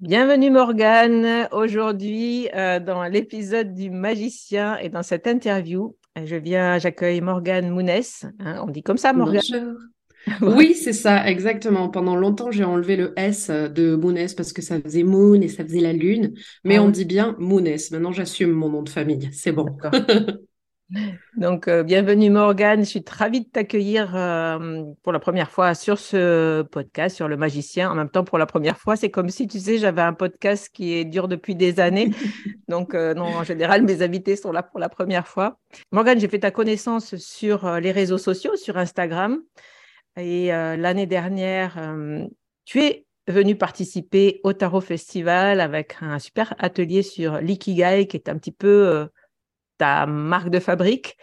Bienvenue Morgane. Aujourd'hui, euh, dans l'épisode du magicien et dans cette interview, je viens, j'accueille Morgane Mounès. Hein, on dit comme ça, Morgane Oui, c'est ça, exactement. Pendant longtemps, j'ai enlevé le S de Mounès parce que ça faisait Moon et ça faisait la lune. Mais ah on dit bien Mounès. Maintenant, j'assume mon nom de famille. C'est bon. Donc, euh, bienvenue Morgane. Je suis ravie de t'accueillir euh, pour la première fois sur ce podcast, sur le magicien. En même temps, pour la première fois, c'est comme si, tu sais, j'avais un podcast qui est dur depuis des années. Donc, euh, non, en général, mes invités sont là pour la première fois. Morgane, j'ai fait ta connaissance sur les réseaux sociaux, sur Instagram. Et l'année dernière, tu es venu participer au Tarot Festival avec un super atelier sur l'ikigai qui est un petit peu ta marque de fabrique,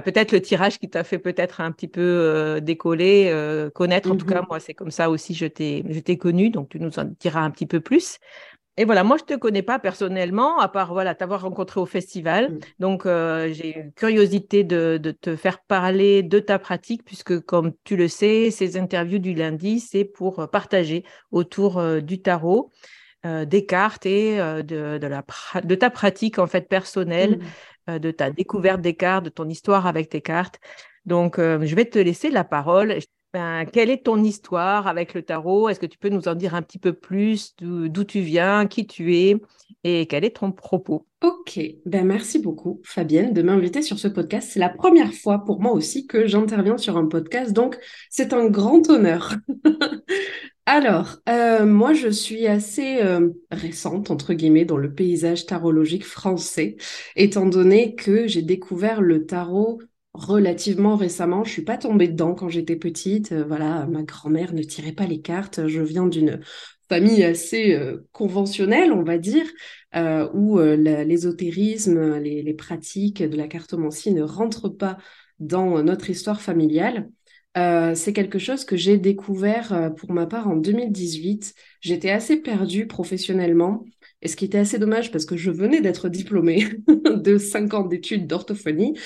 peut-être le tirage qui t'a fait peut-être un petit peu euh, décoller, euh, connaître. En tout cas, mm-hmm. moi, c'est comme ça aussi, je t'ai connu, donc tu nous en diras un petit peu plus. Et voilà, moi, je ne te connais pas personnellement, à part voilà, t'avoir rencontré au festival. Mm. Donc, euh, j'ai une curiosité de, de, te faire parler de ta pratique, puisque, comme tu le sais, ces interviews du lundi, c'est pour partager autour du tarot. Euh, des cartes et euh, de, la de, ta pratique en fait personnelle, mmh. euh, de ta découverte des cartes, de ton histoire avec tes cartes. Donc, je vais te laisser la parole. Ben, quelle est ton histoire avec le tarot? Est-ce que tu peux nous en dire un petit peu plus d'où tu viens, qui tu es et quel est ton propos? Ok, ben merci beaucoup Fabienne de m'inviter sur ce podcast. C'est la première fois pour moi aussi que j'interviens sur un podcast, donc c'est un grand honneur. Alors, euh, moi, je suis assez euh, récente, entre guillemets, dans le paysage tarologique français, étant donné que j'ai découvert le tarot relativement récemment. Je suis pas tombée dedans quand j'étais petite. Euh, voilà, ma grand-mère ne tirait pas les cartes. Je viens d'une famille assez conventionnelle, on va dire, où l'ésotérisme, les, les pratiques de la cartomancie ne rentrent pas dans notre histoire familiale. Euh, c'est quelque chose que j'ai découvert euh, pour ma part en 2018. J'étais assez perdue professionnellement, et ce qui était assez dommage parce que je venais d'être diplômée de 5 ans d'études d'orthophonie.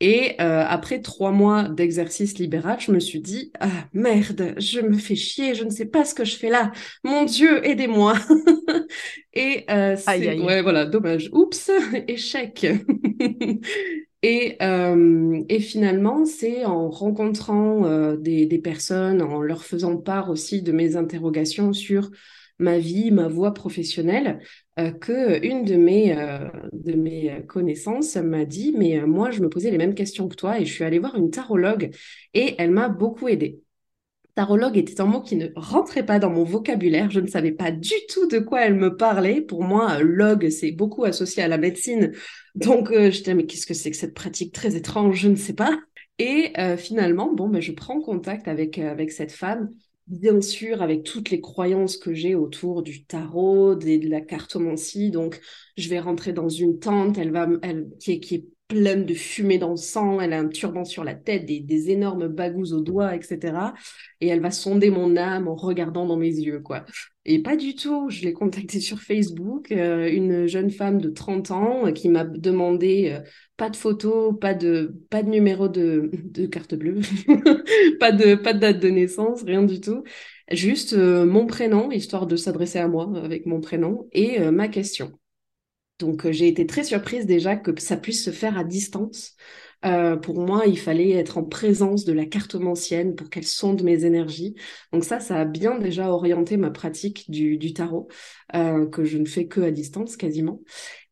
Et euh, après trois mois d'exercice libéral, je me suis dit ah merde, je me fais chier, je ne sais pas ce que je fais là. Mon Dieu, aidez-moi. et c'est ouais voilà, dommage. Oups, échec. Et, euh, et, finalement, c'est en rencontrant euh, des, des, personnes, en leur faisant part aussi de mes interrogations sur ma vie, ma voie professionnelle, euh, que une de mes, euh, de mes connaissances m'a dit, mais moi, je me posais les mêmes questions que toi et je suis allée voir une tarologue et elle m'a beaucoup aidée. Tarologue était un mot qui ne rentrait pas dans mon vocabulaire. Je ne savais pas du tout de quoi elle me parlait. Pour moi, log, c'est beaucoup associé à la médecine. Donc, je j'étais, mais qu'est-ce que c'est que cette pratique très étrange? Je ne sais pas. Et finalement, bon, ben, je prends contact avec, avec cette femme bien sûr avec toutes les croyances que j'ai autour du tarot, de la cartomancie. Donc, je vais rentrer dans une tente, elle va, elle, qui, est, qui est pleine de fumée dans le sang, elle a un turban sur la tête, des, énormes bagous aux doigts, etc. Et elle va sonder mon âme en regardant dans mes yeux, quoi. Et pas du tout, je l'ai contactée sur Facebook, euh, une jeune femme de 30 ans euh, qui m'a demandé euh, pas de photo, pas de, pas de numéro de, de carte bleue, pas, de, pas de date de naissance, rien du tout. Juste mon prénom, histoire de s'adresser à moi avec mon prénom, et ma question. Donc j'ai été très surprise déjà que ça puisse se faire à distance. Euh, pour moi, il fallait être en présence de la cartomancienne pour qu'elle sonde mes énergies. Donc ça, ça a bien déjà orienté ma pratique du, tarot, euh, que je ne fais que à distance quasiment.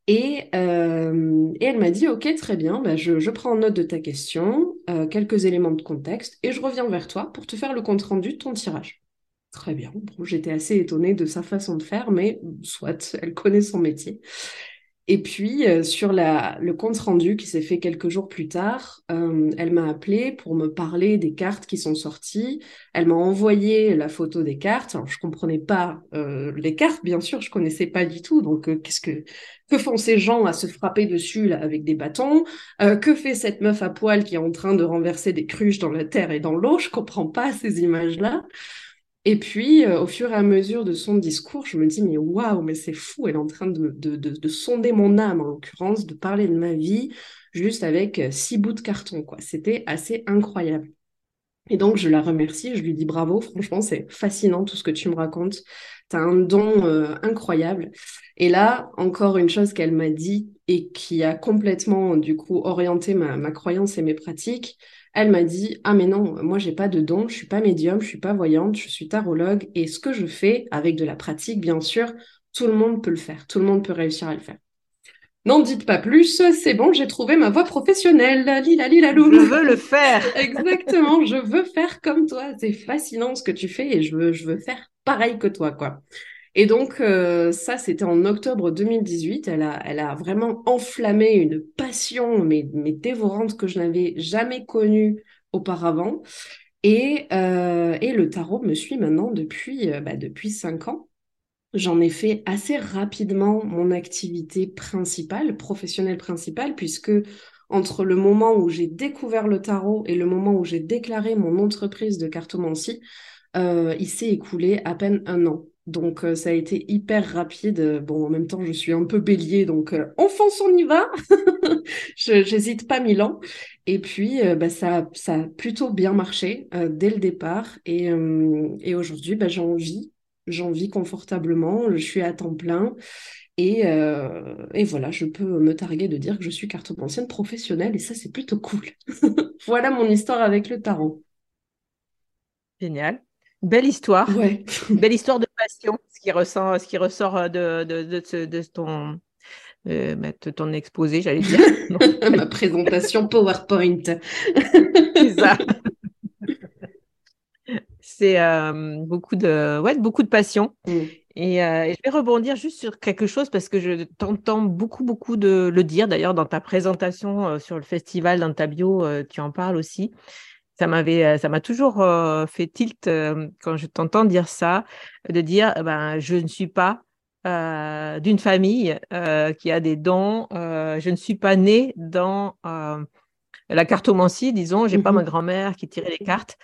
Et, euh, elle m'a dit, OK, très bien, bah, je, je, prends note de ta question, quelques éléments de contexte, et je reviens vers toi pour te faire le compte-rendu de ton tirage. Très bien. J'étais assez étonnée de sa façon de faire, mais soit, elle connaît son métier. Et puis, euh, sur la, le compte rendu qui s'est fait quelques jours plus tard, euh, elle m'a appelé pour me parler des cartes qui sont sorties. Elle m'a envoyé la photo des cartes. Alors, je comprenais pas euh, les cartes, bien sûr, je connaissais pas du tout. Donc, qu'est-ce que que font ces gens à se frapper dessus là, avec des bâtons? Que fait cette meuf à poil qui est en train de renverser des cruches dans la terre et dans l'eau? Je comprends pas ces images-là. Et puis, euh, au fur et à mesure de son discours, je me dis, mais waouh, mais c'est fou, elle est en train de, de, de, sonder mon âme, en l'occurrence, de parler de ma vie, juste avec euh, six bouts de carton, quoi. C'était assez incroyable. Et donc, je la remercie, je lui dis bravo, franchement, c'est fascinant tout ce que tu me racontes. Tu as un don euh, incroyable. Et là, encore une chose qu'elle m'a dit et qui a complètement, du coup, orienté ma, ma croyance et mes pratiques, elle m'a dit ah mais non moi j'ai pas de don je suis pas médium je suis pas voyante je suis tarologue et ce que je fais avec de la pratique bien sûr tout le monde peut le faire tout le monde peut réussir à le faire N'en dites pas plus, c'est bon, j'ai trouvé ma voie professionnelle. Lila, lila, Je veux le faire. Exactement, je veux faire comme toi. C'est fascinant ce que tu fais et je veux, je veux faire pareil que toi, quoi. Et donc, euh, ça, c'était en octobre 2018. Elle a, elle vraiment enflammé une passion, mais, dévorante, que je n'avais jamais connue auparavant. Et, euh, le tarot me suit maintenant depuis, euh, bah, depuis cinq ans. J'en ai fait assez rapidement mon activité principale, professionnelle principale, puisque entre le moment où j'ai découvert le tarot et le moment où j'ai déclaré mon entreprise de cartomancie, il s'est écoulé à peine un an. Donc euh, ça a été hyper rapide. Bon, en même temps, je suis un peu bélier, donc euh, on fonce, on y va. J'hésite pas mille ans. Et puis, euh, bah, ça, ça a plutôt bien marché dès le départ. Et, et aujourd'hui, bah, j'en vis. J'en vis confortablement. Je suis à temps plein. Et, et, voilà, je peux me targuer de dire que je suis cartomancienne professionnelle. Et ça, c'est plutôt cool. voilà mon histoire avec le tarot. Génial. Belle histoire. Belle histoire de passion, ce qui ressort, ce qui ressort euh, de, de, de, de ton, euh, bah, ton exposé, j'allais dire. Ma présentation PowerPoint. C'est ça. C'est euh, beaucoup, de, ouais, beaucoup de passion. Mm. Et, je vais rebondir juste sur quelque chose parce que je t'entends beaucoup, beaucoup de le dire. D'ailleurs, dans ta présentation sur le festival, dans ta bio, tu en parles aussi ça m'avait, euh, ça m'a toujours euh, fait tilt euh, quand je t'entends dire ça, de dire, ben, je ne suis pas d'une famille qui a des dons, je ne suis pas née dans la cartomancie, disons, j'ai n'ai pas ma mmh grand-mère qui tirait les cartes.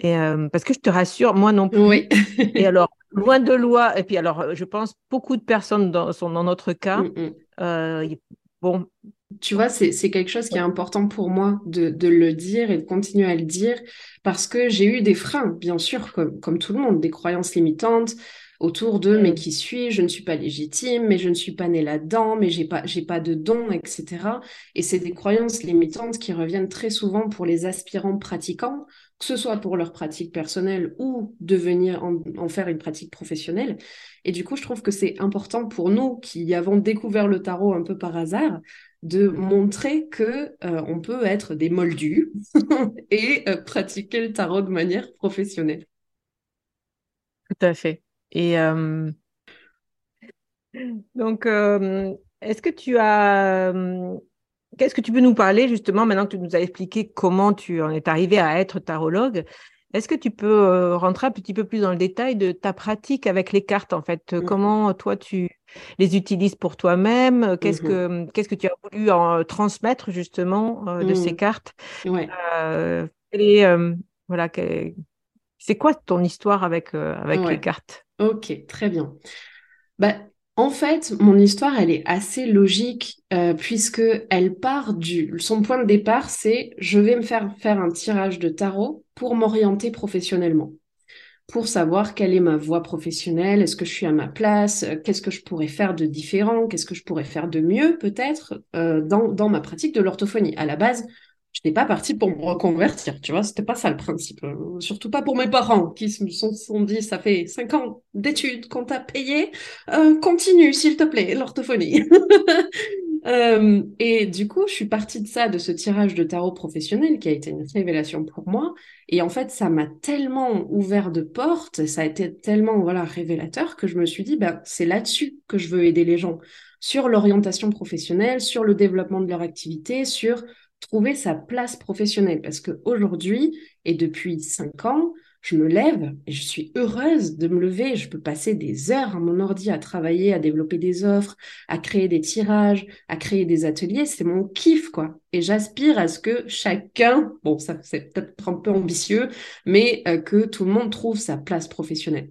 Et, parce que je te rassure, moi non plus. Oui. et alors, loin de loi, et puis alors, je pense beaucoup de personnes sont dans notre cas. Mmh bon, tu vois, c'est quelque chose qui est important pour moi de, le dire et de continuer à le dire parce que j'ai eu des freins, bien sûr, comme, comme tout le monde, des croyances limitantes autour de mais qui suis je ne suis pas légitime, mais je ne suis pas née là-dedans, mais j'ai pas j'ai pas de don, etc. Et c'est des croyances limitantes qui reviennent très souvent pour les aspirants pratiquants, que ce soit pour leur pratique personnelle ou devenir en, en faire une pratique professionnelle. Et du coup, je trouve que c'est important pour nous qui avons découvert le tarot un peu par hasard de montrer que euh, on peut être des moldus et euh, pratiquer le tarot de manière professionnelle. Tout à fait. Et euh, donc, est-ce que tu as... Qu'est-ce que tu peux nous parler justement, maintenant que tu nous as expliqué comment tu en es arrivé à être tarologue, est-ce que tu peux euh, rentrer un petit peu plus dans le détail de ta pratique avec les cartes en fait? Euh, Mhm, Comment toi tu les utilises pour toi-même? Euh, Qu'est-ce mhm, que qu'est-ce que tu as voulu en transmettre justement euh, de ces cartes? Ouais, Euh, euh, voilà, c'est quoi ton histoire avec, euh, avec les cartes? Ok, très bien. Bah, en fait, mon histoire, elle est assez logique euh, puisque elle part du... Son point de départ, c'est je vais me faire faire un tirage de tarot pour m'orienter professionnellement, pour savoir quelle est ma voie professionnelle, est-ce que je suis à ma place, euh, qu'est-ce que je pourrais faire de différent, qu'est-ce que je pourrais faire de mieux peut-être euh, dans, dans ma pratique de l'orthophonie. À la base, je n'étais pas partie pour me reconvertir, tu vois, c'était pas ça le principe. Euh, surtout pas pour mes parents qui se sont, dit, ça fait cinq ans d'études qu'on t'a payé, euh, continue s'il te plaît, l'orthophonie. Euh, et du coup, je suis partie de ça, de ce tirage de tarot professionnel qui a été une révélation pour moi. Et en fait, ça m'a tellement ouvert de portes, ça a été tellement voilà révélateur que je me suis dit, ben, c'est là-dessus que je veux aider les gens, sur l'orientation professionnelle, sur le développement de leur activité, sur trouver sa place professionnelle. Parce qu'aujourd'hui, et depuis cinq ans, je me lève et je suis heureuse de me lever. Je peux passer des heures à mon ordi à travailler, à développer des offres, à créer des tirages, à créer des ateliers. C'est mon kiff, quoi. Et j'aspire à ce que chacun, bon, ça c'est peut-être un peu ambitieux, mais euh, que tout le monde trouve sa place professionnelle.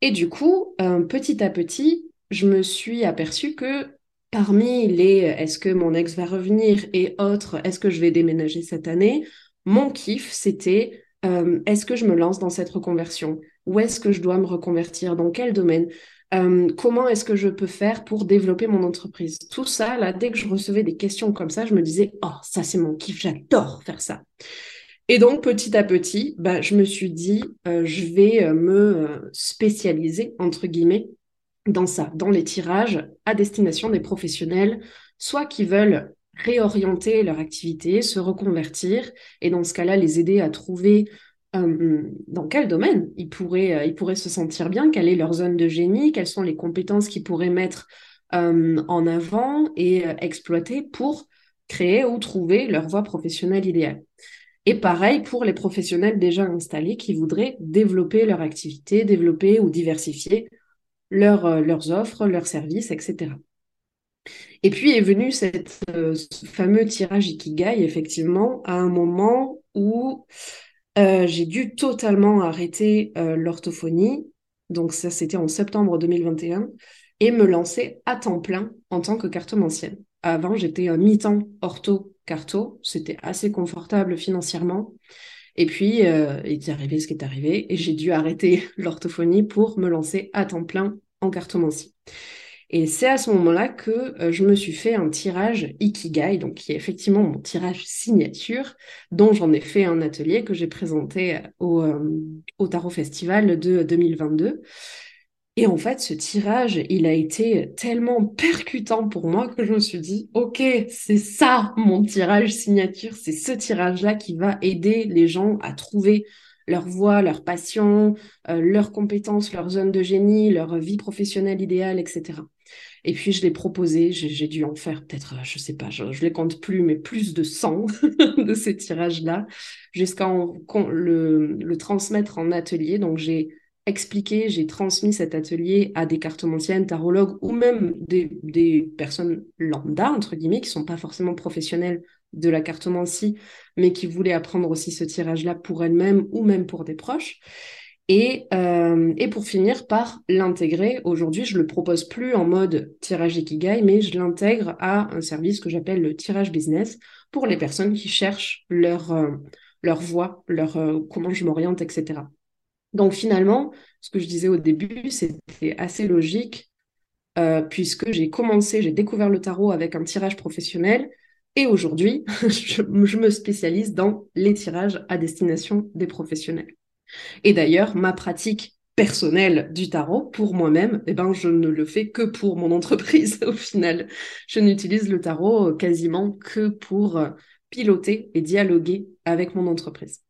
Et du coup, euh, petit à petit, je me suis aperçue que parmi les euh, est-ce que mon ex va revenir et autres, est-ce que je vais déménager cette année, mon kiff, c'était euh, est-ce que je me lance dans cette reconversion? Où est-ce que je dois me reconvertir? Dans quel domaine? Euh, Comment est-ce que je peux faire pour développer mon entreprise? Tout ça, là, dès que je recevais des questions comme ça, je me disais, oh, ça c'est mon kiff, j'adore faire ça. Et donc, petit à petit, bah, je me suis dit, je vais me spécialiser, entre guillemets, dans ça, dans les tirages à destination des professionnels, soit qui veulent réorienter leur activité, se reconvertir, et dans ce cas-là, les aider à trouver euh, dans quel domaine ils pourraient, euh, ils pourraient se sentir bien, quelle est leur zone de génie, quelles sont les compétences qu'ils pourraient mettre euh, en avant et exploiter pour créer ou trouver leur voie professionnelle idéale. Et pareil pour les professionnels déjà installés qui voudraient développer leur activité, développer ou diversifier leur, euh, leurs offres, leurs services, etc. Et puis est venu cette, euh, ce fameux tirage Ikigai, effectivement, à un moment où euh, j'ai dû totalement arrêter l'orthophonie. Donc ça, c'était en septembre 2021, et me lancer à temps plein en tant que cartomancienne. Avant, j'étais un mi-temps ortho-carto. C'était assez confortable financièrement. Et puis, euh, il est arrivé ce qui est arrivé, et j'ai dû arrêter l'orthophonie pour me lancer à temps plein en cartomancie. Et c'est à ce moment-là que euh, je me suis fait un tirage Ikigai, donc qui est effectivement mon tirage signature, dont j'en ai fait un atelier que j'ai présenté au, euh, au Tarot Festival de 2022. Et en fait, ce tirage, il a été tellement percutant pour moi que je me suis dit, OK, c'est ça mon tirage signature, c'est ce tirage-là qui va aider les gens à trouver leur voie, leur passion, euh, leurs compétences, leur zone de génie, leur vie professionnelle idéale, etc. Et puis je l'ai proposé, j'ai dû en faire peut-être, euh, je sais pas, je, je les compte plus, mais plus de 100 de ces tirages-là, jusqu'à le, le transmettre en atelier. Donc j'ai expliqué, j'ai transmis cet atelier à des cartomanciennes, tarologues ou même des, personnes lambda, entre guillemets, qui sont pas forcément professionnelles de la cartomancie, mais qui voulaient apprendre aussi ce tirage-là pour elles-mêmes ou même pour des proches. Et, euh, pour finir par l'intégrer, aujourd'hui, je le propose plus en mode tirage Ikigai, mais je l'intègre à un service que j'appelle le tirage business pour les personnes qui cherchent leur, euh, leur voie, leur, euh, comment je m'oriente, etc. Donc finalement, ce que je disais au début, c'était assez logique, euh, puisque j'ai commencé, j'ai découvert le tarot avec un tirage professionnel, et aujourd'hui, je, me spécialise dans les tirages à destination des professionnels. Et d'ailleurs, ma pratique personnelle du tarot pour moi-même, eh ben, je ne le fais que pour mon entreprise au final. Je n'utilise le tarot quasiment que pour piloter et dialoguer avec mon entreprise.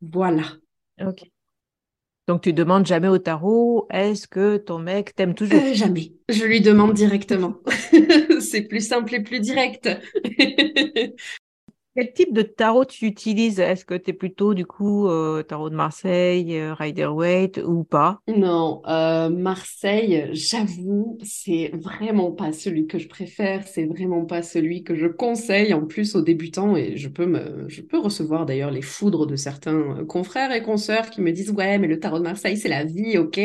Voilà. Ok. Donc, tu demandes jamais au tarot, est-ce que ton mec t'aime toujours? euh, Jamais. Je lui demande directement. c'est plus simple et plus direct. Quel type de tarot tu utilises? Est-ce que tu es plutôt du coup euh, tarot de Marseille, euh, Rider-Waite ou pas? Non, euh, Marseille, j'avoue, c'est vraiment pas celui que je préfère, c'est vraiment pas celui que je conseille en plus aux débutants et je peux je peux recevoir d'ailleurs les foudres de certains confrères et consoeurs qui me disent ouais mais le tarot de Marseille c'est la vie, ok.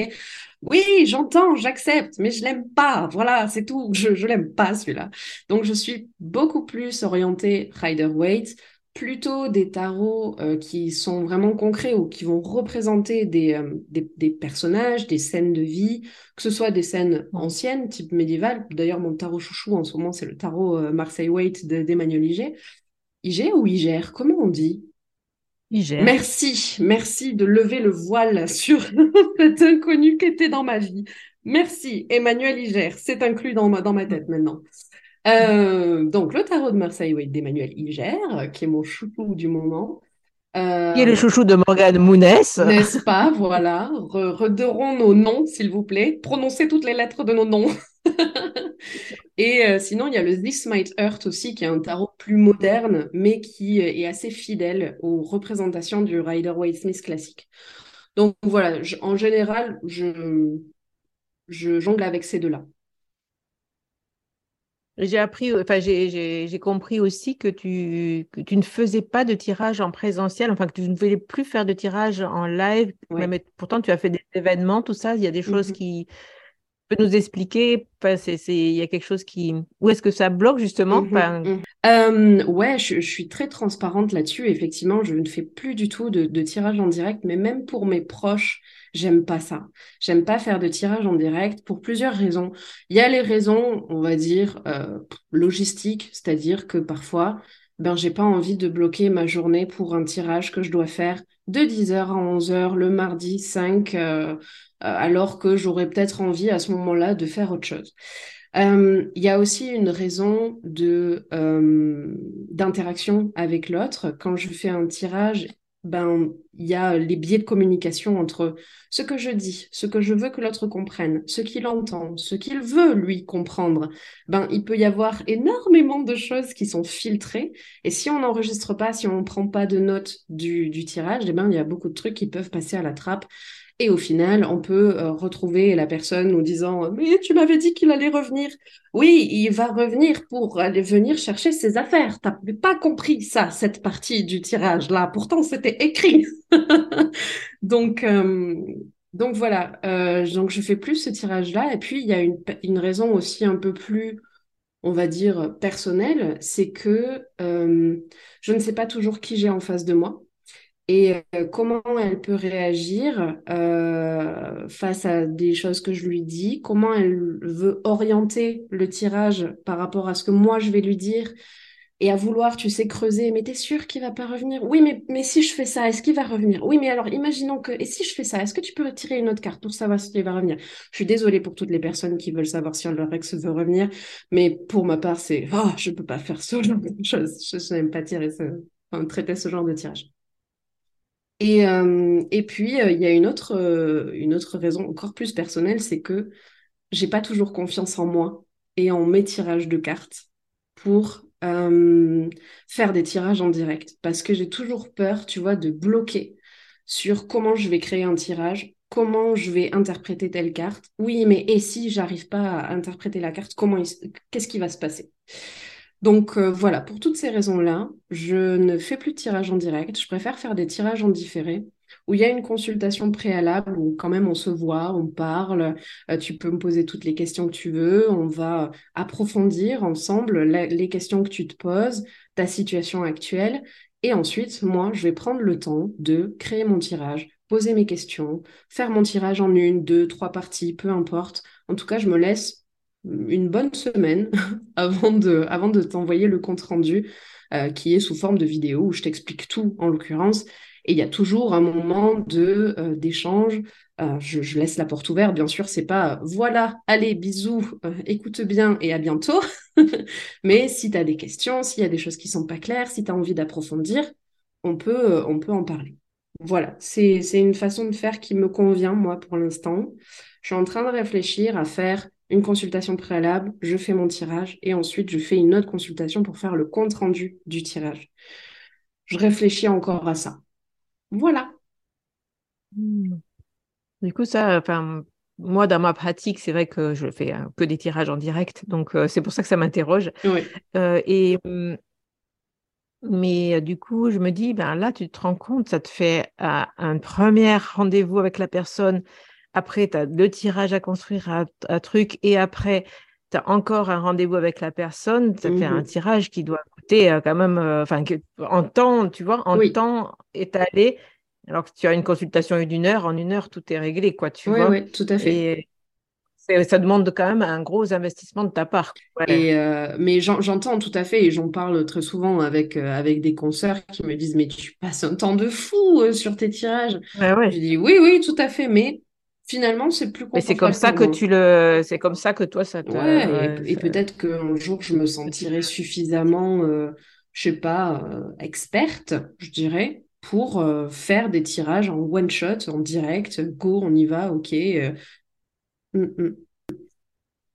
Oui, j'entends, j'accepte, mais je l'aime pas. Voilà, c'est tout. Je, je l'aime pas celui-là. Donc, je suis beaucoup plus orientée Rider-Waite, plutôt des tarots euh, qui sont vraiment concrets ou qui vont représenter des, euh, des, des, personnages, des scènes de vie, que ce soit des scènes anciennes, type médiéval. D'ailleurs, mon tarot chouchou en ce moment, c'est le tarot euh, Marseille-Waite d'Emmanuel Iger. Iger ou Iger Comment on dit? Merci, merci de lever le voile sur cet inconnu qui était dans ma vie. Merci, Emmanuel Iger, c'est inclus dans ma, dans ma tête maintenant. Euh, donc, le tarot de Marseille d'Emmanuel Iger, qui est mon chouchou du moment. Euh, qui est le chouchou de Morgane Mounès. N'est-ce pas? Voilà. Redorons nos noms, s'il vous plaît. Prononcez toutes les lettres de nos noms. Et euh, sinon, il y a le This Might Hurt aussi, qui est un tarot plus moderne, mais qui est assez fidèle aux représentations du Rider-Waite-Smith classique. Donc voilà, en général, je, je jongle avec ces deux-là. J'ai appris, enfin, j'ai compris aussi que tu, que tu ne faisais pas de tirage en présentiel, enfin, que tu ne voulais plus faire de tirage en live. Mais pourtant, tu as fait des événements, tout ça. Il y a des choses mm-hmm. qui, peux nous expliquer Il y a quelque chose qui... Où est-ce que ça bloque justement? Mmh mmh. Euh, Ouais, je, suis très transparente là-dessus. Effectivement, je ne fais plus du tout de, tirage en direct, mais même pour mes proches, j'aime pas ça. J'aime pas faire de tirage en direct pour plusieurs raisons. Il y a les raisons, on va dire, euh, logistiques, c'est-à-dire que parfois, ben, j'ai pas envie de bloquer ma journée pour un tirage que je dois faire de 10h à 11h le mardi 5 euh, alors que j'aurais peut-être envie à ce moment-là de faire autre chose. Euh, il y a aussi une raison de euh, d'interaction avec l'autre. Quand je fais un tirage, ben il y a les biais de communication entre ce que je dis, ce que je veux que l'autre comprenne, ce qu'il entend, ce qu'il veut lui comprendre. Ben il peut y avoir énormément de choses qui sont filtrées. Et si on n'enregistre pas, si on ne prend pas de notes du, du tirage, eh ben il y a beaucoup de trucs qui peuvent passer à la trappe et au final, on peut euh, retrouver la personne nous disant Mais tu m'avais dit qu'il allait revenir. Oui, il va revenir pour aller venir chercher ses affaires. T'as pas compris ça, cette partie du tirage là. Pourtant, c'était écrit. donc, euh, donc voilà. Euh, donc je fais plus ce tirage là. Et puis il y a une, une raison aussi un peu plus on va dire personnelle, c'est que je ne sais pas toujours qui j'ai en face de moi et euh, comment elle peut réagir euh, face à des choses que je lui dis, comment elle veut orienter le tirage par rapport à ce que moi je vais lui dire? Et à vouloir, tu sais, creuser, mais t'es sûr qu'il va pas revenir? Oui, mais, mais si je fais ça, est-ce qu'il va revenir? Oui, mais alors imaginons que, et si je fais ça, est-ce que tu peux retirer une autre carte pour savoir s'il va revenir? Je suis désolée pour toutes les personnes qui veulent savoir si leur ex veut revenir, mais pour ma part, c'est, oh, je peux pas faire ce genre de choses, je, n'aime pas tirer enfin, traiter ce genre de tirage. Et, euh, et puis, euh, il y a une autre, euh, une autre raison encore plus personnelle, c'est que j'ai pas toujours confiance en moi et en mes tirages de cartes pour faire des tirages en direct. Parce que j'ai toujours peur, tu vois, de bloquer sur comment je vais créer un tirage, comment je vais interpréter telle carte. Oui, mais et si j'arrive pas à interpréter la carte, comment qu'est-ce qui va se passer? Donc euh, voilà, pour toutes ces raisons-là, je ne fais plus de tirage en direct. Je préfère faire des tirages en différé où il y a une consultation préalable, où quand même on se voit, on parle, euh, tu peux me poser toutes les questions que tu veux, on va approfondir ensemble les questions que tu te poses, ta situation actuelle, et ensuite, moi, je vais prendre le temps de créer mon tirage, poser mes questions, faire mon tirage en une, deux, trois parties, peu importe. En tout cas, je me laisse une bonne semaine avant de, avant de t'envoyer le compte rendu euh, qui est sous forme de vidéo où je t'explique tout en l'occurrence. Et il y a toujours un moment de euh, d'échange. Euh, je, laisse la porte ouverte, bien sûr, c'est pas voilà, allez, bisous, écoute bien et à bientôt. Mais si tu as des questions, s'il y a des choses qui sont pas claires, si tu as envie d'approfondir, on peut, on peut en parler. voilà, c'est une façon de faire qui me convient, moi, pour l'instant. Je suis en train de réfléchir à faire une consultation préalable, je fais mon tirage et ensuite je fais une autre consultation pour faire le compte rendu du tirage. Je réfléchis encore à ça. Voilà. Hmm. Du coup, ça, enfin, moi, dans ma pratique, c'est vrai que je fais euh, que des tirages en direct, donc euh, c'est pour ça que ça m'interroge. Euh, et hmm, mais du coup, je me dis, ben là, tu te rends compte, ça te fait un premier rendez-vous avec la personne. Après, tu as le tirage à construire, un, truc, et après, tu as encore un rendez-vous avec la personne. Ça fait un mmh tirage qui doit coûter quand même, enfin, en temps, tu vois, en temps étalé. Alors que tu as une consultation d'une heure, en une heure, tout est réglé, quoi, tu vois. Oui, tout à fait ça demande quand même un gros investissement de ta part. Et euh, mais j'entends tout à fait et j'en parle très souvent avec, euh, avec des consoeurs qui me disent Mais tu passes un temps de fou euh, sur tes tirages. Je dis Oui, oui, tout à fait, mais finalement, c'est plus Mais c'est comme ça que tu le. C'est comme ça que toi, ça te. et, peut-être qu'un jour, je me sentirai suffisamment, je sais pas, experte, je dirais, pour faire des tirages en one shot, en direct, go, on y va, ok, Mm, mm.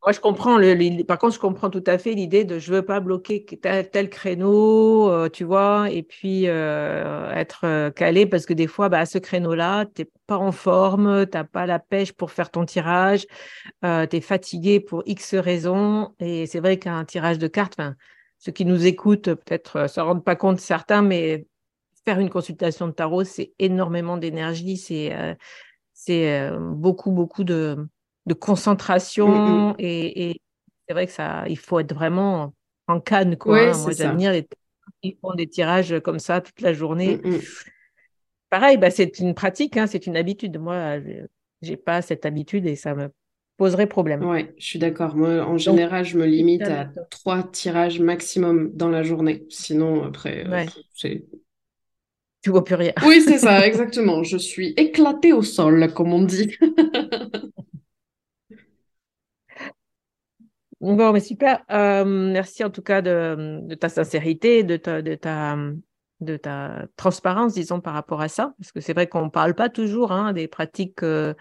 Moi, je comprends. Le, par contre, je comprends tout à fait l'idée de je veux pas bloquer tel, créneau, euh, tu vois, et puis euh, être euh, calé parce que des fois, bah, à ce créneau-là, tu n'es pas en forme, tu n'as pas la pêche pour faire ton tirage, tu es fatigué pour X raisons. Et c'est vrai qu'un tirage de cartes, ceux qui nous écoutent, peut-être ne se rendent pas compte certains, mais faire une consultation de tarot, c'est énormément d'énergie, c'est c'est beaucoup, beaucoup de de concentration. Mm, mm. Et, c'est vrai que ça, il faut être vraiment en canne. Quoi, hein. Moi, j'admire les qui font des tirages comme ça toute la journée. Mm, Pareil, bah, c'est une pratique, hein, c'est une habitude. Moi, j'ai pas cette habitude et ça me poserait problème. Oui, je suis d'accord. Moi, en général, je me limite à trois tirages maximum dans la journée. Sinon, après, euh, c'est tu vois plus rien. Oui, c'est ça, exactement. Je suis éclatée au sol, comme on dit. Bon, mais super. Euh, merci en tout cas de, ta sincérité, de ta, de, ta, de ta transparence, disons, par rapport à ça. Parce que c'est vrai qu'on ne parle pas toujours hein, des pratiques euh,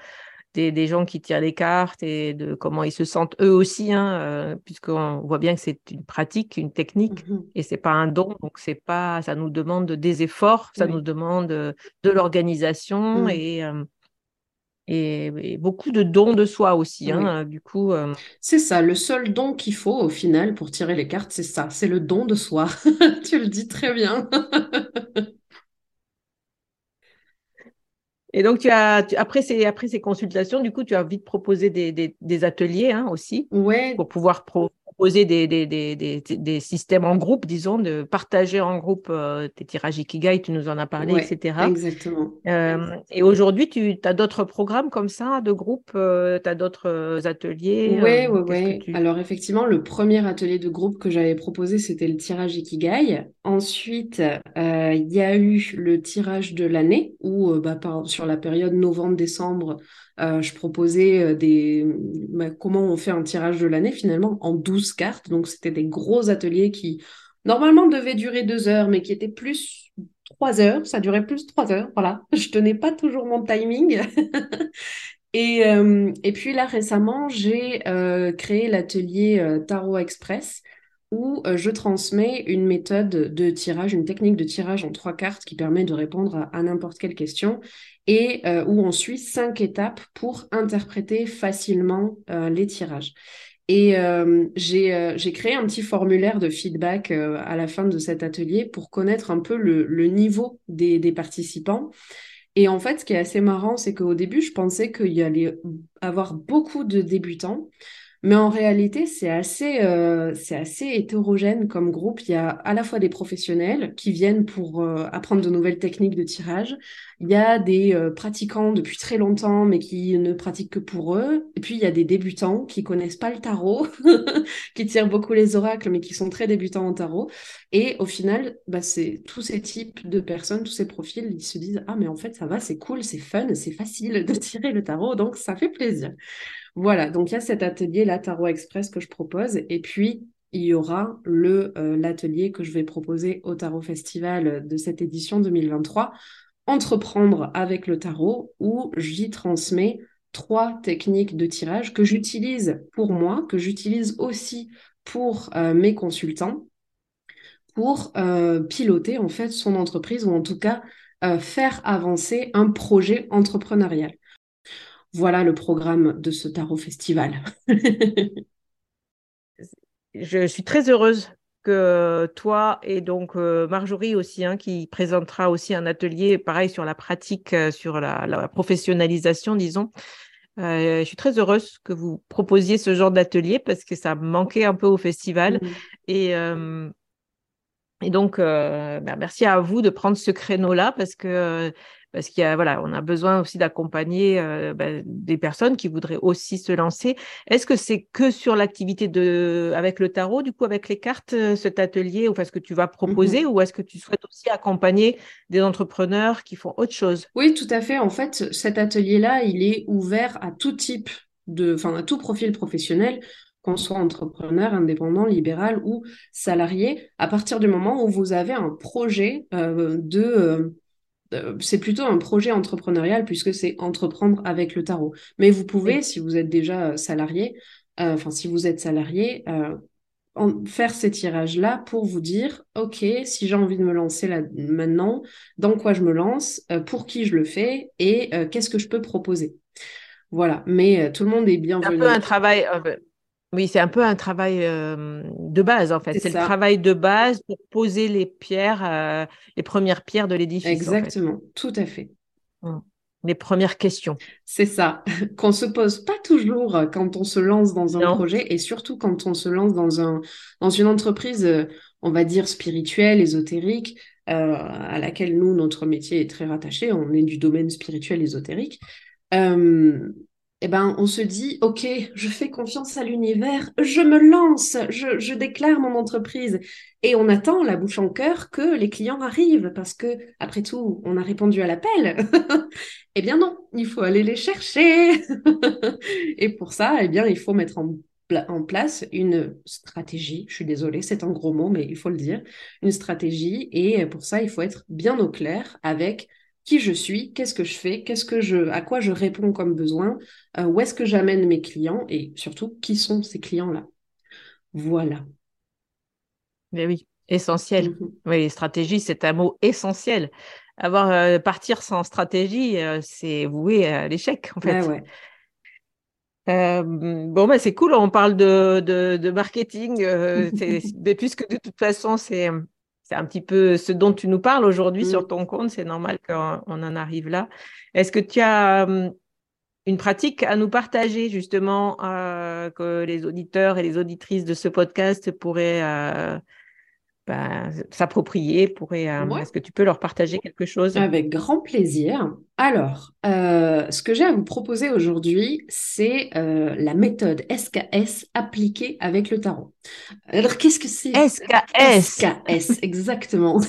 des, des, gens qui tirent les cartes et de comment ils se sentent eux aussi, hein, euh, puisqu'on voit bien que c'est une pratique, une technique, mmh et c'est pas un don. Donc, c'est pas, ça nous demande des efforts, ça nous demande de l'organisation mmh. et et, beaucoup de dons de soi aussi. Hein, du coup, euh. c'est ça. Le seul don qu'il faut au final pour tirer les cartes, c'est ça. C'est le don de soi. tu le dis très bien. et donc, tu as, après, ces, après ces consultations, du coup, tu as vite proposé des, des, des ateliers hein, aussi ouais. pour pouvoir pro proposer des, des, des, des, systèmes en groupe, disons, de partager en groupe euh, tes tirages Ikigai, tu nous en as parlé, etc. Exactement. Euh, et aujourd'hui, tu as d'autres programmes comme ça, de groupe, euh, tu as d'autres ateliers Oui, oui, oui. Alors, effectivement, le premier atelier de groupe que j'avais proposé, c'était le tirage Ikigai. Ensuite, il y a eu le tirage de l'année, où bah, sur la période novembre-décembre, je proposais des bah, comment on fait un tirage de l'année finalement en 12 cartes. Donc c'était des gros ateliers qui normalement devaient durer deux heures, mais qui étaient plus trois heures. Ça durait plus trois heures. Voilà, je tenais pas toujours mon timing. et, euh, et puis là récemment, j'ai créé l'atelier Tarot Express où je transmets une méthode de tirage, une technique de tirage en trois cartes qui permet de répondre à n'importe quelle question et euh, où on suit cinq étapes pour interpréter facilement euh, les tirages. Et euh, j'ai créé un petit formulaire de feedback à la fin de cet atelier pour connaître un peu le, le niveau des, des, participants. Et en fait, ce qui est assez marrant, c'est qu'au début, je pensais qu'il y allait avoir beaucoup de débutants. Mais en réalité, c'est assez, euh, assez hétérogène comme groupe. Il y a à la fois des professionnels qui viennent pour euh, apprendre de nouvelles techniques de tirage. Il y a des euh, pratiquants depuis très longtemps, mais qui ne pratiquent que pour eux. Et puis, il y a des débutants qui connaissent pas le tarot, qui tirent beaucoup les oracles, mais qui sont très débutants en tarot. Et au final, bah, c'est tous ces types de personnes, tous ces profils, ils se disent, ah, mais en fait, ça va, c'est cool, c'est fun, c'est facile de tirer le tarot, donc ça fait plaisir. Voilà, donc il y a cet atelier, la Tarot Express, que je propose. Et puis, il y aura le euh, l'atelier que je vais proposer au Tarot Festival de cette édition 2023 Entreprendre avec le tarot où j'y transmets trois techniques de tirage que j'utilise pour moi, que j'utilise aussi pour euh, mes consultants, pour euh, piloter en fait son entreprise ou en tout cas faire avancer un projet entrepreneurial. Voilà le programme de ce tarot festival. je suis très heureuse que toi et donc euh, Marjorie aussi, hein, qui présentera aussi un atelier pareil sur la pratique, euh, sur la, professionnalisation, disons. Euh, je suis très heureuse que vous proposiez ce genre d'atelier parce que ça manquait un peu au festival. Mmh. Et, et donc, ben, merci à vous de prendre ce créneau-là parce que parce qu'il y a, voilà, on a besoin aussi d'accompagner euh, bah, des personnes qui voudraient aussi se lancer. Est-ce que c'est que sur l'activité de, avec le tarot, du coup, avec les cartes, euh, cet atelier, ou est-ce que tu vas proposer, mmh ou est-ce que tu souhaites aussi accompagner des entrepreneurs qui font autre chose? Oui, tout à fait. En fait, cet atelier-là, il est ouvert à tout type de, enfin, à tout profil professionnel qu'on soit entrepreneur, indépendant, libéral ou salarié, à partir du moment où vous avez un projet euh, de c'est plutôt un projet entrepreneurial puisque c'est entreprendre avec le tarot. Mais vous pouvez, si vous êtes déjà euh, salarié, euh, enfin si vous êtes salarié, faire ces tirages-là pour vous dire, OK, si j'ai envie de me lancer là maintenant, dans quoi je me lance, pour qui je le fais et qu'est-ce que je peux proposer. Voilà, mais tout le monde est bienvenu. Un peu un travail, oui, c'est un peu un travail de base, en fait. C'est le travail de base pour poser les pierres, les premières pierres de l'édifice. Exactement, tout à fait. Mmh. Les premières questions. C'est ça, qu'on se pose pas toujours quand on se lance dans un projet et surtout quand on se lance dans, un, dans une entreprise, on va dire, spirituelle, ésotérique, à laquelle nous, notre métier est très rattaché. On est du domaine spirituel ésotérique eh ben, on se dit, OK, je fais confiance à l'univers, je me lance, je, déclare mon entreprise. Et on attend la bouche en cœur que les clients arrivent parce que, après tout, on a répondu à l'appel. eh bien non, il faut aller les chercher. et pour ça, eh bien, il faut mettre en, place une stratégie. Je suis désolée, c'est un gros mot, mais il faut le dire. Une stratégie. Et pour ça, il faut être bien au clair avec qui je suis, qu'est-ce que je fais, qu'est-ce que je, à quoi je réponds comme besoin, euh, où est-ce que j'amène mes clients et surtout qui sont ces clients-là? Voilà. Mais oui, essentiel. Mm-hmm. Oui, stratégie, c'est un mot essentiel. Avoir euh, partir sans stratégie, euh, c'est voué à l'échec en fait. bon, bah, c'est cool, on parle de, de, marketing, mais puisque de toute façon, c'est c'est un petit peu ce dont tu nous parles aujourd'hui sur mm. ton compte. C'est normal qu'on en arrive là. Est-ce que tu as hum, une pratique à nous partager justement euh, que les auditeurs et les auditrices de ce podcast pourraient euh, bah, s'approprier pourrait, euh, Est-ce que tu peux leur partager quelque chose? Avec grand plaisir. Alors, ce que j'ai à vous proposer aujourd'hui, c'est la méthode SKS appliquée avec le tarot. Alors, qu'est-ce que c'est? SKS SKS, exactement.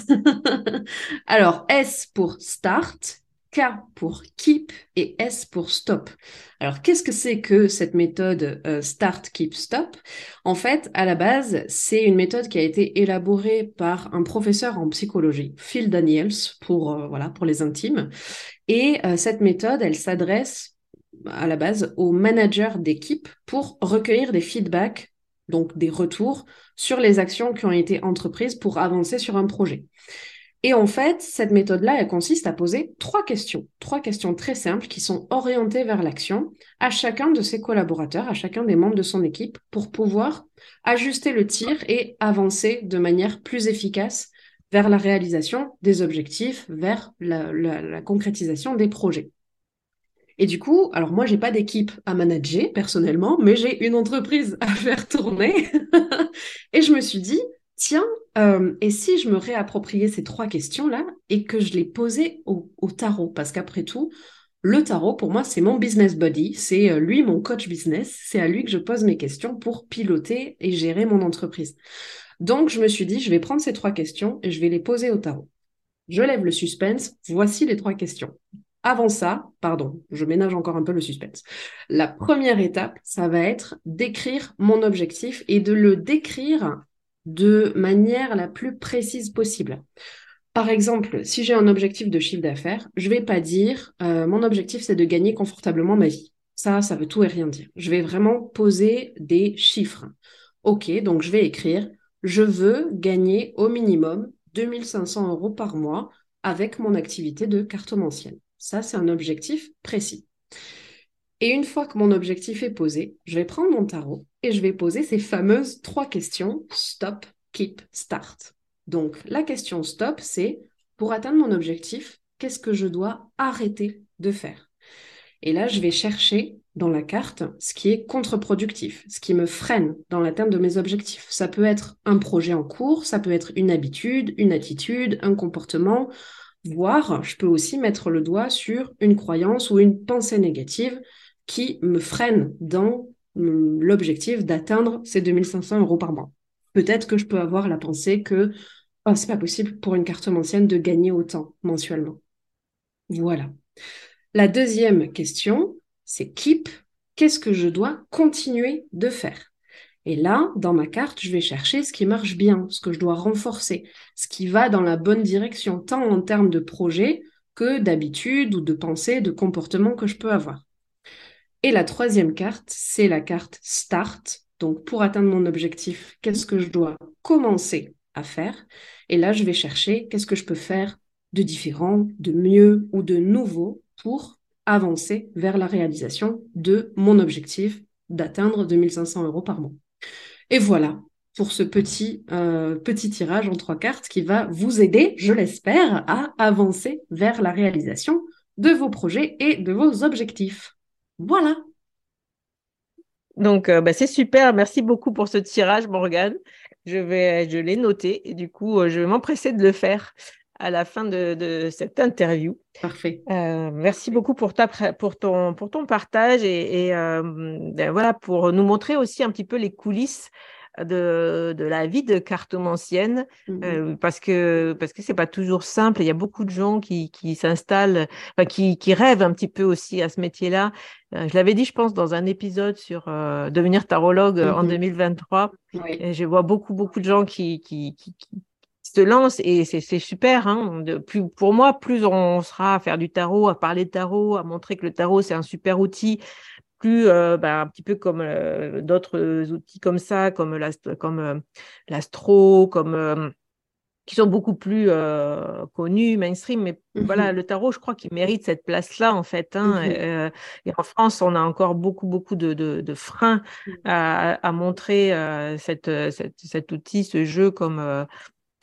Alors, S pour start, K pour keep et S pour stop. Alors, qu'est-ce que c'est que cette méthode euh, start, keep, stop? En fait, à la base, c'est une méthode qui a été élaborée par un professeur en psychologie, Phil Daniels, pour, euh, voilà, pour les intimes. Et euh, cette méthode, elle s'adresse à la base aux managers d'équipe pour recueillir des feedbacks, donc des retours sur les actions qui ont été entreprises pour avancer sur un projet. Et en fait, cette méthode-là, elle consiste à poser trois questions, trois questions très simples qui sont orientées vers l'action à chacun de ses collaborateurs, à chacun des membres de son équipe pour pouvoir ajuster le tir et avancer de manière plus efficace vers la réalisation des objectifs, vers la, concrétisation des projets. Et du coup, alors moi, j'ai pas d'équipe à manager personnellement, mais j'ai une entreprise à faire tourner. et je me suis dit, tiens, euh, et si je me réappropriais ces trois questions-là et que je les posais au, tarot? Parce qu'après tout, le tarot, pour moi, c'est mon business buddy, c'est euh, lui mon coach business, c'est à lui que je pose mes questions pour piloter et gérer mon entreprise. Donc, je me suis dit, je vais prendre ces trois questions et je vais les poser au tarot. Je lève le suspense, voici les trois questions. Avant ça, pardon, je ménage encore un peu le suspense. La première étape, ça va être d'écrire mon objectif et de le décrire de manière la plus précise possible. Par exemple, si j'ai un objectif de chiffre d'affaires, je vais pas dire euh, mon objectif c'est de gagner confortablement ma vie. Ça, ça veut tout et rien dire. Je vais vraiment poser des chiffres. Ok, donc je vais écrire je veux gagner au minimum 2500 euros par mois avec mon activité de cartomancienne. Ça, c'est un objectif précis. Et une fois que mon objectif est posé, je vais prendre mon tarot et je vais poser ces fameuses trois questions stop, keep, start. Donc, la question stop, c'est pour atteindre mon objectif, qu'est-ce que je dois arrêter de faire? Et là, je vais chercher dans la carte ce qui est contre-productif, ce qui me freine dans l'atteinte de mes objectifs. Ça peut être un projet en cours, ça peut être une habitude, une attitude, un comportement, voire je peux aussi mettre le doigt sur une croyance ou une pensée négative qui me freine dans l'objectif d'atteindre ces 2500 euros par mois. Peut-être que je peux avoir la pensée que oh, c'est pas possible pour une carte mensuelle de gagner autant mensuellement. Voilà. La deuxième question, c'est keep. Qu'est-ce que je dois continuer de faire? Et là, dans ma carte, je vais chercher ce qui marche bien, ce que je dois renforcer, ce qui va dans la bonne direction, tant en termes de projet que d'habitude ou de pensée, de comportement que je peux avoir. Et la troisième carte, c'est la carte Start. Donc, pour atteindre mon objectif, qu'est-ce que je dois commencer à faire? Et là, je vais chercher qu'est-ce que je peux faire de différent, de mieux ou de nouveau pour avancer vers la réalisation de mon objectif d'atteindre 2500 euros par mois. Et voilà pour ce petit, euh, petit tirage en trois cartes qui va vous aider, je l'espère, à avancer vers la réalisation de vos projets et de vos objectifs. Voilà. Donc, euh, bah, c'est super. Merci beaucoup pour ce tirage, Morgane. Je vais, je l'ai noté et du coup, euh, je vais m'empresser de le faire à la fin de, cette interview. Parfait. Euh, merci beaucoup pour, ta, pour, ton, pour ton partage et, ben voilà, pour nous montrer aussi un petit peu les coulisses de, de la vie de cartomancienne mmh euh, parce que parce que c'est pas toujours simple. Il y a beaucoup de gens qui, qui s'installent, qui, qui rêvent un petit peu aussi à ce métier-là. Euh, je l'avais dit, je pense, dans un épisode sur euh, devenir tarologue en 2023. Mmh et je vois beaucoup beaucoup de gens qui, qui, qui, se lancent et c'est super. Hein. De, plus, pour moi, plus on sera à faire du tarot, à parler de tarot, à montrer que le tarot c'est un super outil plus euh, bah, un petit peu comme euh, d'autres outils comme ça, comme l'astro, comme, euh, l'astro, comme qui sont beaucoup plus connus, mainstream. Mais voilà, mmh le tarot, je crois qu'il mérite cette place-là, en fait. Hein, mmh et, en France, on a encore beaucoup, beaucoup de, de, freins mmh. à, à, montrer cette, cette, cet outil, ce jeu comme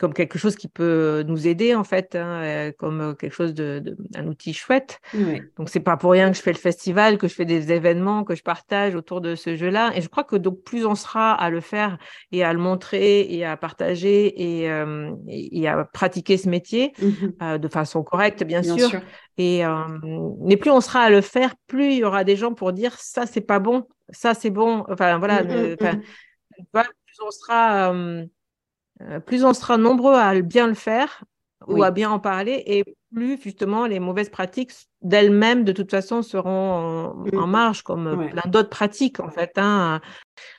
comme quelque chose qui peut nous aider en fait, hein, euh, comme euh, quelque chose de, un outil chouette. Donc c'est pas pour rien que je fais le festival, que je fais des événements, que je partage autour de ce jeu-là. Et je crois que donc plus on sera à le faire et à le montrer et à partager et, euh, et, à pratiquer ce métier mmh de façon correcte bien, sûr. Et mais plus on sera à le faire, plus il y aura des gens pour dire ça c'est pas bon, ça c'est bon. Enfin voilà, mmh plus on sera euh, plus on sera nombreux à bien le faire ou à bien en parler, et plus justement les mauvaises pratiques d'elles-mêmes, de toute façon, seront en, mm. marge, comme plein d'autres pratiques, en fait. Hein.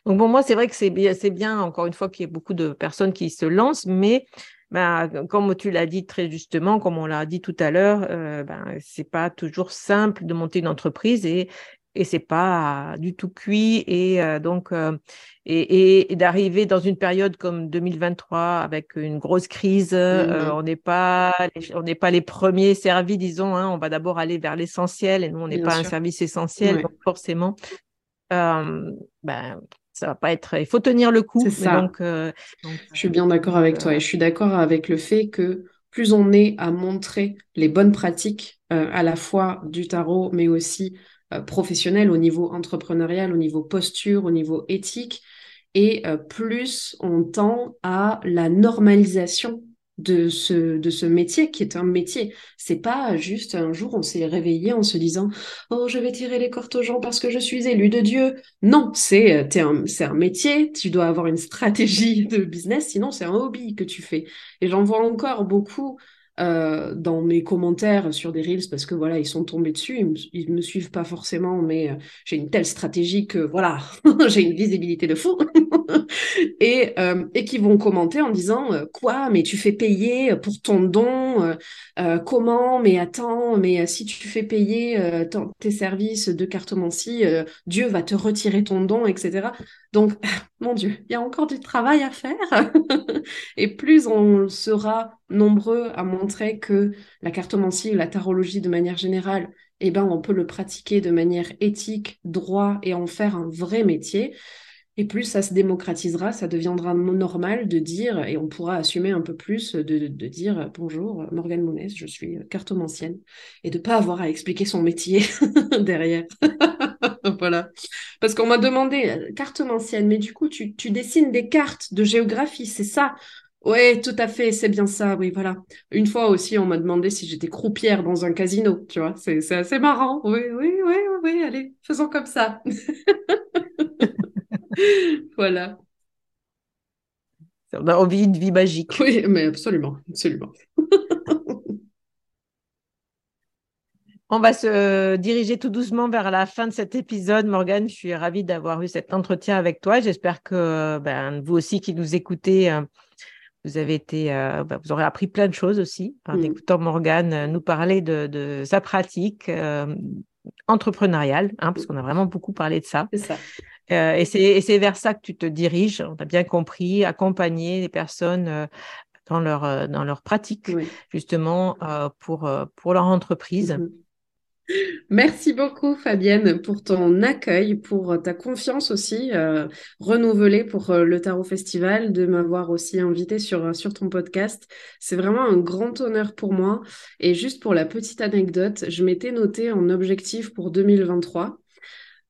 Donc, bon, moi, c'est vrai que c'est bien, bien, encore une fois, qu'il y ait beaucoup de personnes qui se lancent, mais bah, comme tu l'as dit très justement, comme on l'a dit tout à l'heure, euh, ben, c'est pas toujours simple de monter une entreprise et, et c'est pas du tout cuit et euh, donc euh, et, et, d'arriver dans une période comme 2023 avec une grosse crise euh, on n'est pas on n'est pas les premiers servis disons hein, on va d'abord aller vers l'essentiel et nous on n'est pas un service essentiel donc forcément ben ça va pas être il faut tenir le coup ça. Donc, donc, je suis bien d'accord avec toi et je suis d'accord avec le fait que plus on est à montrer les bonnes pratiques à la fois du tarot mais aussi professionnel, au niveau entrepreneurial, au niveau posture, au niveau éthique, et euh, plus on tend à la normalisation de ce, de ce métier qui est un métier. C'est pas juste un jour on s'est réveillé en se disant Oh, je vais tirer les cortes aux gens parce que je suis élu de Dieu. Non, c'est euh, un, un métier, tu dois avoir une stratégie de business, sinon c'est un hobby que tu fais. Et j'en vois encore beaucoup euh, dans mes commentaires sur des reels parce que voilà, ils sont tombés dessus, ils me, me suivent pas forcément, mais euh, j'ai une telle stratégie que voilà, j'ai une visibilité de fou. et, euh, et qui vont commenter en disant quoi, mais tu fais payer pour ton don, comment, mais attends, mais si tu fais payer tes services de cartomancie, Dieu va te retirer ton don, etc. Donc, mon Dieu, il y a encore du travail à faire. et plus on sera nombreux à montrer que la cartomancie ou la tarologie de manière générale, eh ben, on peut le pratiquer de manière éthique, droit et en faire un vrai métier. Et plus ça se démocratisera, ça deviendra normal de dire, et on pourra assumer un peu plus de, dire bonjour, Morgane Monès, je suis cartomancienne, et de pas avoir à expliquer son métier derrière. voilà. Parce qu'on m'a demandé, euh, cartomancienne, mais du coup, tu, tu dessines des cartes de géographie, c'est ça? Oui, tout à fait, c'est bien ça, oui, voilà. Une fois aussi, on m'a demandé si j'étais croupière dans un casino, tu vois, c'est assez marrant. Oui, oui, oui, oui, allez, faisons comme ça. voilà. On a envie d'une vie magique. Oui, mais absolument, absolument. On va se diriger tout doucement vers la fin de cet épisode. Morgane, je suis ravie d'avoir eu cet entretien avec toi. J'espère que ben, vous aussi qui nous écoutez, euh, vous avez été, euh, ben, vous aurez appris plein de choses aussi en mm. écoutant Morgane euh, nous parler de, sa pratique entrepreneuriale, hein, parce qu'on a vraiment beaucoup parlé de ça. Euh, et c'est vers ça que tu te diriges, on a bien compris, accompagner les personnes euh, dans leur, euh, dans leur pratique, justement, pour, pour leur entreprise. Mm-hmm. Merci beaucoup Fabienne pour ton accueil, pour ta confiance aussi renouvelée pour le Tarot Festival, de m'avoir aussi invité sur, sur ton podcast. C'est vraiment un grand honneur pour moi. Et juste pour la petite anecdote, je m'étais notée en objectif pour 2023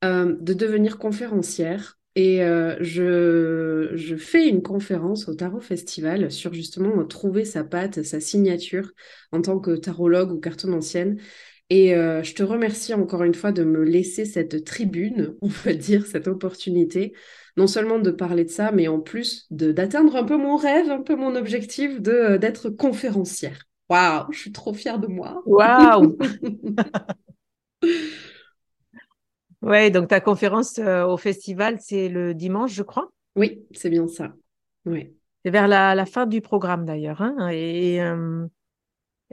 euh, de devenir conférencière. Et euh, je, je, fais une conférence au Tarot Festival sur justement trouver sa patte, sa signature en tant que tarologue ou cartomancienne. Et euh, je te remercie encore une fois de me laisser cette tribune, on va dire, cette opportunité, non seulement de parler de ça, mais en plus d'atteindre un peu mon rêve, un peu mon objectif de d'être conférencière. Waouh, je suis trop fière de moi. Waouh Oui, donc ta conférence euh, au festival, c'est le dimanche, je crois. Oui, c'est bien ça. Oui. C'est vers la, fin du programme d'ailleurs. Hein, et euh,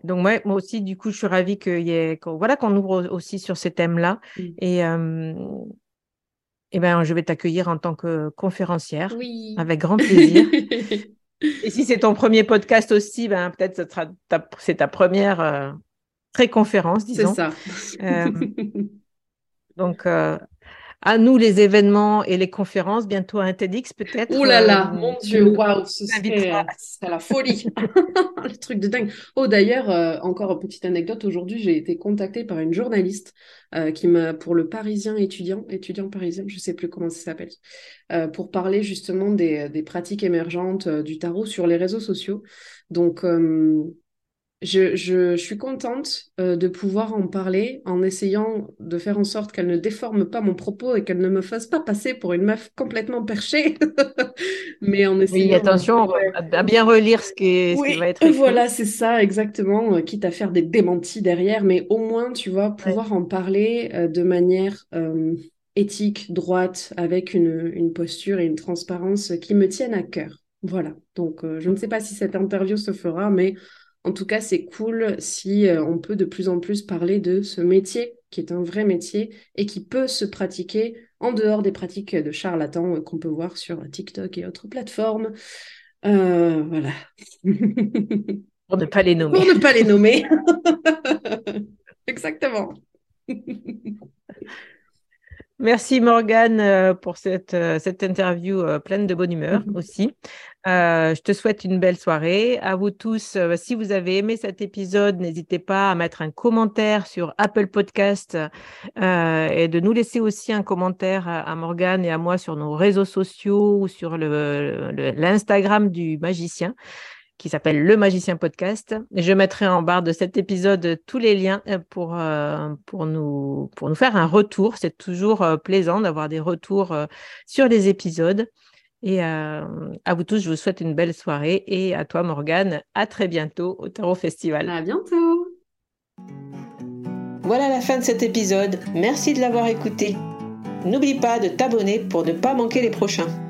donc moi, moi aussi, du coup, je suis ravie qu'il y ait, qu'on, voilà, qu'on ouvre aussi sur ces thèmes-là. Et, euh, et ben, je vais t'accueillir en tant que conférencière, oui. avec grand plaisir. et si c'est ton premier podcast aussi, ben peut-être ce sera c'est ta première pré-conférence, disons. C'est ça. Donc, euh, à nous les événements et les conférences, bientôt un TEDx peut-être. Oh là là, euh, mon Dieu, waouh, ce serait, la folie, le truc de dingue. Oh d'ailleurs, euh, encore une petite anecdote, aujourd'hui j'ai été contactée par une journaliste qui m'a pour le Parisien étudiant, étudiant parisien, je sais plus comment ça s'appelle, pour parler justement des, des pratiques émergentes du tarot sur les réseaux sociaux. Donc je, je, suis contente euh, de pouvoir en parler en essayant de faire en sorte qu'elle ne déforme pas mon propos et qu'elle ne me fasse pas passer pour une meuf complètement perchée. Mais en essayant. Oui, attention à bien relire ce qui, ce qui va être. Écrit. Voilà, c'est ça, exactement. Euh, quitte à faire des démentis derrière, mais au moins, tu vois, pouvoir en parler euh, de manière éthique, droite, avec une, une posture et une transparence qui me tiennent à cœur. Voilà. Donc, je ne sais pas si cette interview se fera, mais en tout cas, c'est cool si euh, on peut de plus en plus parler de ce métier qui est un vrai métier et qui peut se pratiquer en dehors des pratiques de charlatans euh, qu'on peut voir sur TikTok et autres plateformes. Euh, voilà. Pour ne pas les nommer. Pour ne pas les nommer. Exactement. Merci Morgane pour cette, cette interview pleine de bonne humeur aussi. Euh, je te souhaite une belle soirée. À vous tous, euh, si vous avez aimé cet épisode, n'hésitez pas à mettre un commentaire sur Apple Podcast euh, et de nous laisser aussi un commentaire à, Morgane et à moi sur nos réseaux sociaux ou sur l'Instagram du magicien qui s'appelle Le Magicien Podcast. je mettrai en barre de cet épisode tous les liens pour, pour, nous, pour nous faire un retour. C'est toujours plaisant d'avoir des retours sur les épisodes. Et à vous tous, je vous souhaite une belle soirée. Et à toi, Morgane, à très bientôt au Tarot Festival. À bientôt. Voilà la fin de cet épisode. Merci de l'avoir écouté. N'oublie pas de t'abonner pour ne pas manquer les prochains.